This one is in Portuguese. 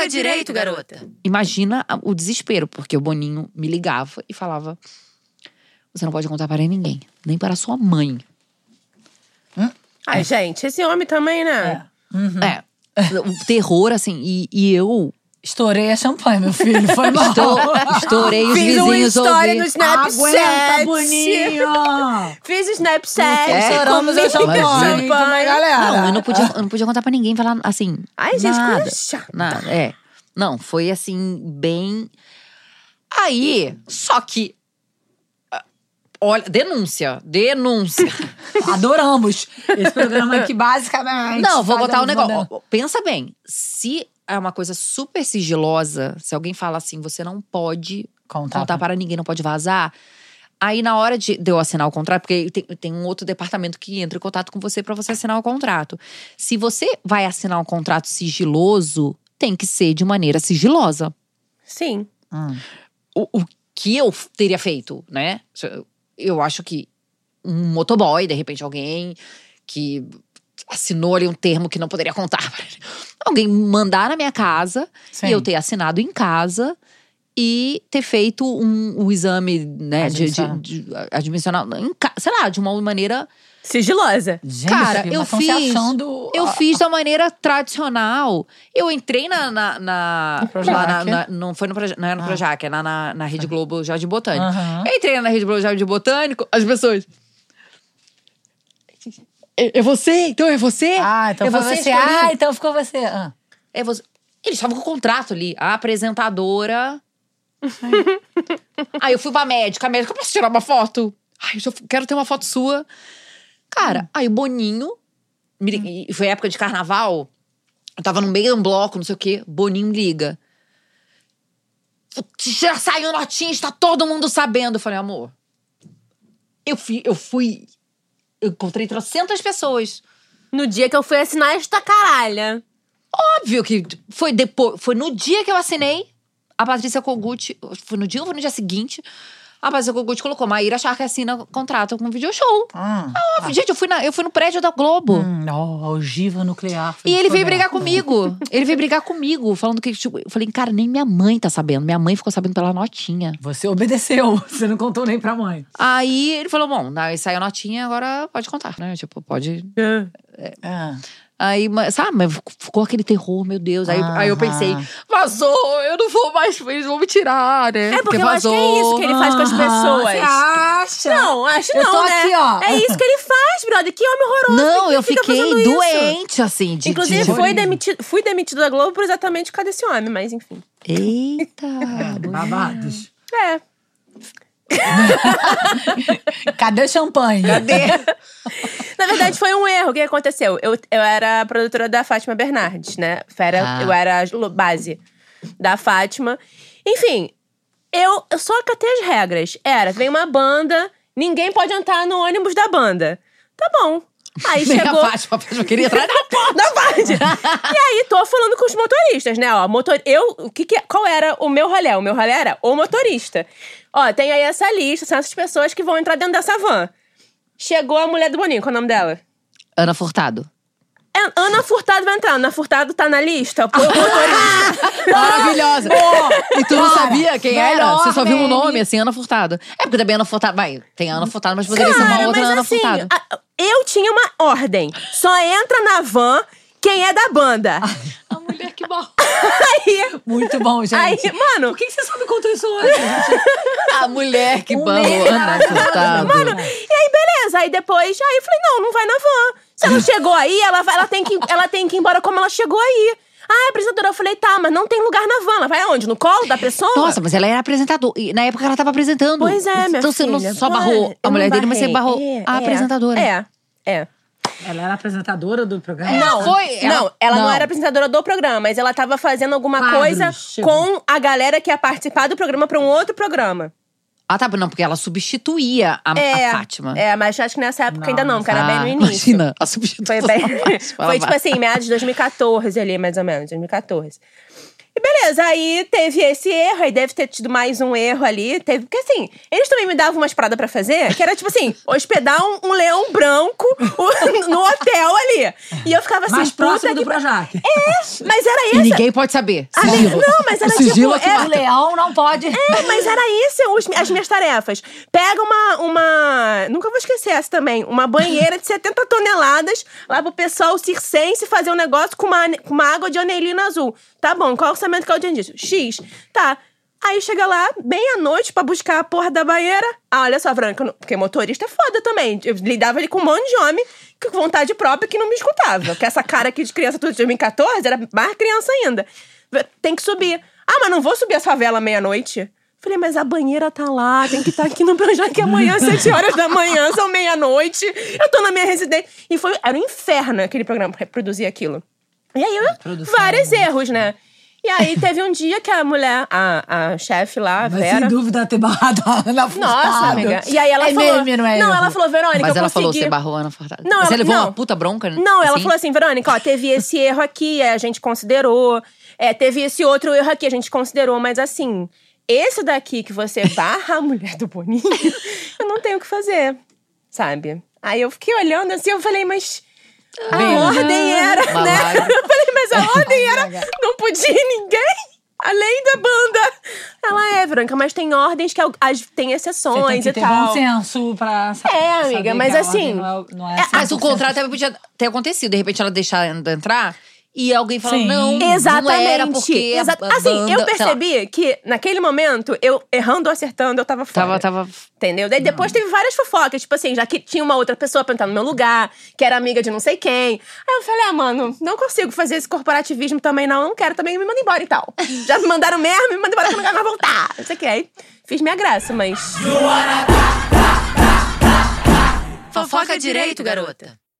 Joga direito, garota. Imagina o desespero, porque o Boninho me ligava e falava: Você não pode contar para ninguém, nem para sua mãe. Ai, gente, esse homem também, né? É. O terror, assim, e, e eu Estourei a champanhe, meu filho. Foi mal. estou, estourei os Fiz uma vizinhos história no ouvindo. Snapchat. Aguenta, Boninho! Fiz o Snapchat. É, Estouramos a champanhe. champanhe. Galera? Não, eu não podia, eu não podia contar pra ninguém, falar assim. Ai, gente, nada, coisa chata. Nada, é. Não, foi assim, bem. Aí, só que. ah, Olha, denúncia, denúncia. Adoramos esse programa aqui, basicamente. Não, vou contar um negócio. Ó, Pensa bem, se é uma coisa super sigilosa, se alguém fala assim, você não pode Contar. contar para ninguém, não pode vazar. Aí, na hora de, de eu assinar o contrato, porque tem, tem um outro departamento que entra em contato com você para você assinar o contrato. Se você vai assinar um contrato sigiloso, tem que ser de maneira sigilosa. Sim. Hum. O, o que eu teria feito, né? Eu acho que um motoboy, de repente, alguém que assinou ali um termo que não poderia contar. pra ele. Alguém mandar na minha casa Sim. e eu ter assinado em casa e ter feito um, o exame, né, de, de, Admissional. de, admissional, em sei lá, de uma maneira. Sigilosa. Gente, Cara, eu fiz- achando- Eu fiz da maneira tradicional. Eu entrei na. na, na, lá na- na- não foi no Projac, não era no Ah. Projac, é na, na, na Rede Globo Jardim Botânico. Eu entrei na Rede Globo Jardim Botânico, as pessoas. É, é você? Então é você? Ah, então é foi você. escolhendo? Ah, então ficou você. Ah. É você. Eles estavam com o contrato ali. A apresentadora. aí eu fui pra médica. A médica, posso tirar uma foto? Ai, eu quero ter uma foto sua. Cara, aí o Boninho. me Foi época de carnaval. Eu tava no meio de um bloco, não sei o quê. Boninho me liga. Já saiu notinha, está todo mundo sabendo. Eu falei, amor. Eu fui. Eu fui. Eu encontrei trocentas pessoas. No dia que eu fui assinar esta caralha. Óbvio que foi depois, foi no dia que eu assinei. A Patrícia Kogut, foi no dia ou foi no dia seguinte? A Patrícia Kogut colocou Maíra Shark assina contrato com video show. Ah. Óbvio, gente, eu fui, na, eu fui no prédio da Globo. Hum, ó, a ogiva nuclear. E ele veio brigar comigo. Ele veio brigar comigo, falando que. Tipo, eu falei, cara, nem minha mãe tá sabendo. Minha mãe ficou sabendo pela notinha. Você obedeceu, você não contou nem pra mãe. Aí ele falou: bom, saiu a notinha, agora pode contar, né? Tipo, pode. Ah. Aí, mas, sabe, mas ficou aquele terror, meu Deus. Aí, aí eu pensei, vazou, eu não vou mais, eles vão me tirar, né? É porque eu acho que é isso que ele faz com as pessoas. Você acha? Não, acho Eu não, tô né? aqui, ó. É isso que ele faz, brother. Que homem horroroso. Não, eu fiquei fazendo isso? doente, assim. De, Inclusive, de... foi demitido, fui demitido da Globo por exatamente por causa desse homem, mas enfim. Eita! Babados. É. Cadê o champanhe? Cadê? Na verdade, foi um erro. O que aconteceu? Eu, eu era produtora da Fátima Bernardes, né? Era, Ah. Eu era a base da Fátima. Enfim, eu, eu só acatei as regras. Era, vem uma banda, ninguém pode entrar no ônibus da banda. Tá bom. Aí Nem chegou. a Fátima, a Fátima queria entrar na porta. Não pode! e aí, tô falando com os motoristas, né? Ó, motor... Eu, o que que... é- Qual era o meu rolê? O meu rolê era o motorista. Ó, tem aí essa lista, são essas pessoas que vão entrar dentro dessa van. Chegou a mulher do Boninho, qual é o nome dela? Ana Furtado. É, Ana Furtado vai entrar. Ana Furtado tá na lista? Motorista. Maravilhosa! e tu não Cara, sabia quem era? melhor, Você só viu o Mary. nome, assim, Ana Furtado. É porque também Ana Furtado. Vai, tem Ana Furtado, mas poderia ser uma Cara, outra mas Ana assim, Furtado. a- eu tinha uma ordem. Só entra na van quem é da banda. A mulher que barrou. aí, Muito bom, gente. aí, mano, Por que, que você só me contou isso hoje, gente? A mulher que Um mês Ana Furtado. Mano, e aí, beleza. Aí depois, aí eu falei, não, não vai na van. Se ela chegou aí, ela, vai, ela, tem que, ela tem que ir embora como ela chegou aí. Ah, apresentadora, eu falei, tá, mas não tem lugar na van. Ela vai aonde? No colo da pessoa? Nossa, mas ela era apresentadora. E na época ela tava apresentando. Pois é, minha Então você não filha. só barrou a mulher dele, mas você barrou É, a é, apresentadora. É, é. Ela era apresentadora do programa? Não, foi, ela- Não, ela não. não. era apresentadora do programa, mas ela tava fazendo alguma Quadros, coisa tipo. com a galera que ia participar do programa pra um outro programa. Ah, tá. Não, porque ela substituía a, É. a Fátima. É, mas acho que nessa época ainda não, porque era bem no Ah, início. Imagina, a substituição. Foi bem. Fátima. Foi tipo assim, meados de 2014 ali, mais ou menos, 2014. E beleza, aí teve esse erro, aí deve ter tido mais um erro ali. Teve, porque assim, eles também me davam umas paradas pra fazer, que era tipo assim, hospedar um, um leão branco no hotel ali. E eu ficava assim, Mais próximo do que Projac. É, mas era E esse. ninguém pode saber. Ah, Sigilo. não, mas era O sigilo tipo, é é- O mata. leão não pode. É, mas era isso os- as minhas tarefas. Pega uma, uma. Nunca vou esquecer essa também. Uma banheira de 70 toneladas lá pro pessoal circense fazer um negócio com uma, com uma água de anelina azul. Tá bom, qual é o orçamento que eu tinha disso? X. Tá. Aí chega lá, bem à noite, pra buscar a porra da banheira. Ah, olha só, Franca, não- porque motorista é foda também. Eu lidava ali com um monte de homem que com vontade própria que não me escutava. Porque essa cara aqui de criança tudo de 2014 era mais criança ainda. Tem que subir. Ah, mas não vou subir essa favela meia-noite. Falei, mas a banheira tá lá, tem que estar aqui no Projac amanhã, às 7 horas da manhã, são meia-noite. Eu tô na minha residência. E foi, era um inferno aquele programa, reproduzir aquilo. E aí, eu, vários erros, né? E aí, teve um dia que a mulher, a, a chefe lá, a Mas Vera. sem dúvida ter barrado a Ana Nossa, amiga. E aí ela é falou. Meme, não, é não, ela falou, Verônica, Mas eu ela consegui. falou, você barrou a Ana Furtado. Não, Você ela- levou não. uma puta bronca, né? Não, ela Assim? falou assim, Verônica, ó, teve esse erro aqui, a gente considerou. É, teve esse outro erro aqui, a gente considerou, mas assim, esse daqui que você barra a mulher do Boninho, eu não tenho o que fazer, sabe? Aí eu fiquei olhando assim, eu falei, mas a Bem, ordem era, né? Malagro. Eu falei, mas a ordem era, não podia ir ninguém. Além da banda. Ela é, Verônica, mas tem ordens que tem exceções tem que e ter tal. bom senso pra É, amiga, saber mas que a assim, Não é, não é é, Mas o 100% contrato também podia ter acontecido. De repente ela deixar ela entrar e alguém falar, Sim. não, Exatamente. não era porque Exa- a assim, banda, eu percebi que naquele momento, eu errando ou acertando, eu tava fora. Tava, tava... Entendeu? Daí depois teve várias fofocas, tipo assim, já que tinha uma outra pessoa pra entrar no meu lugar, que era amiga de não sei quem. Aí eu falei, ah, mano, não consigo fazer esse corporativismo também, não. Não quero também, me manda embora e tal. Já me mandaram mesmo, me manda embora que eu não quero mais voltar. Não sei o que. Aí fiz minha graça, mas. Fofoca direito, garota.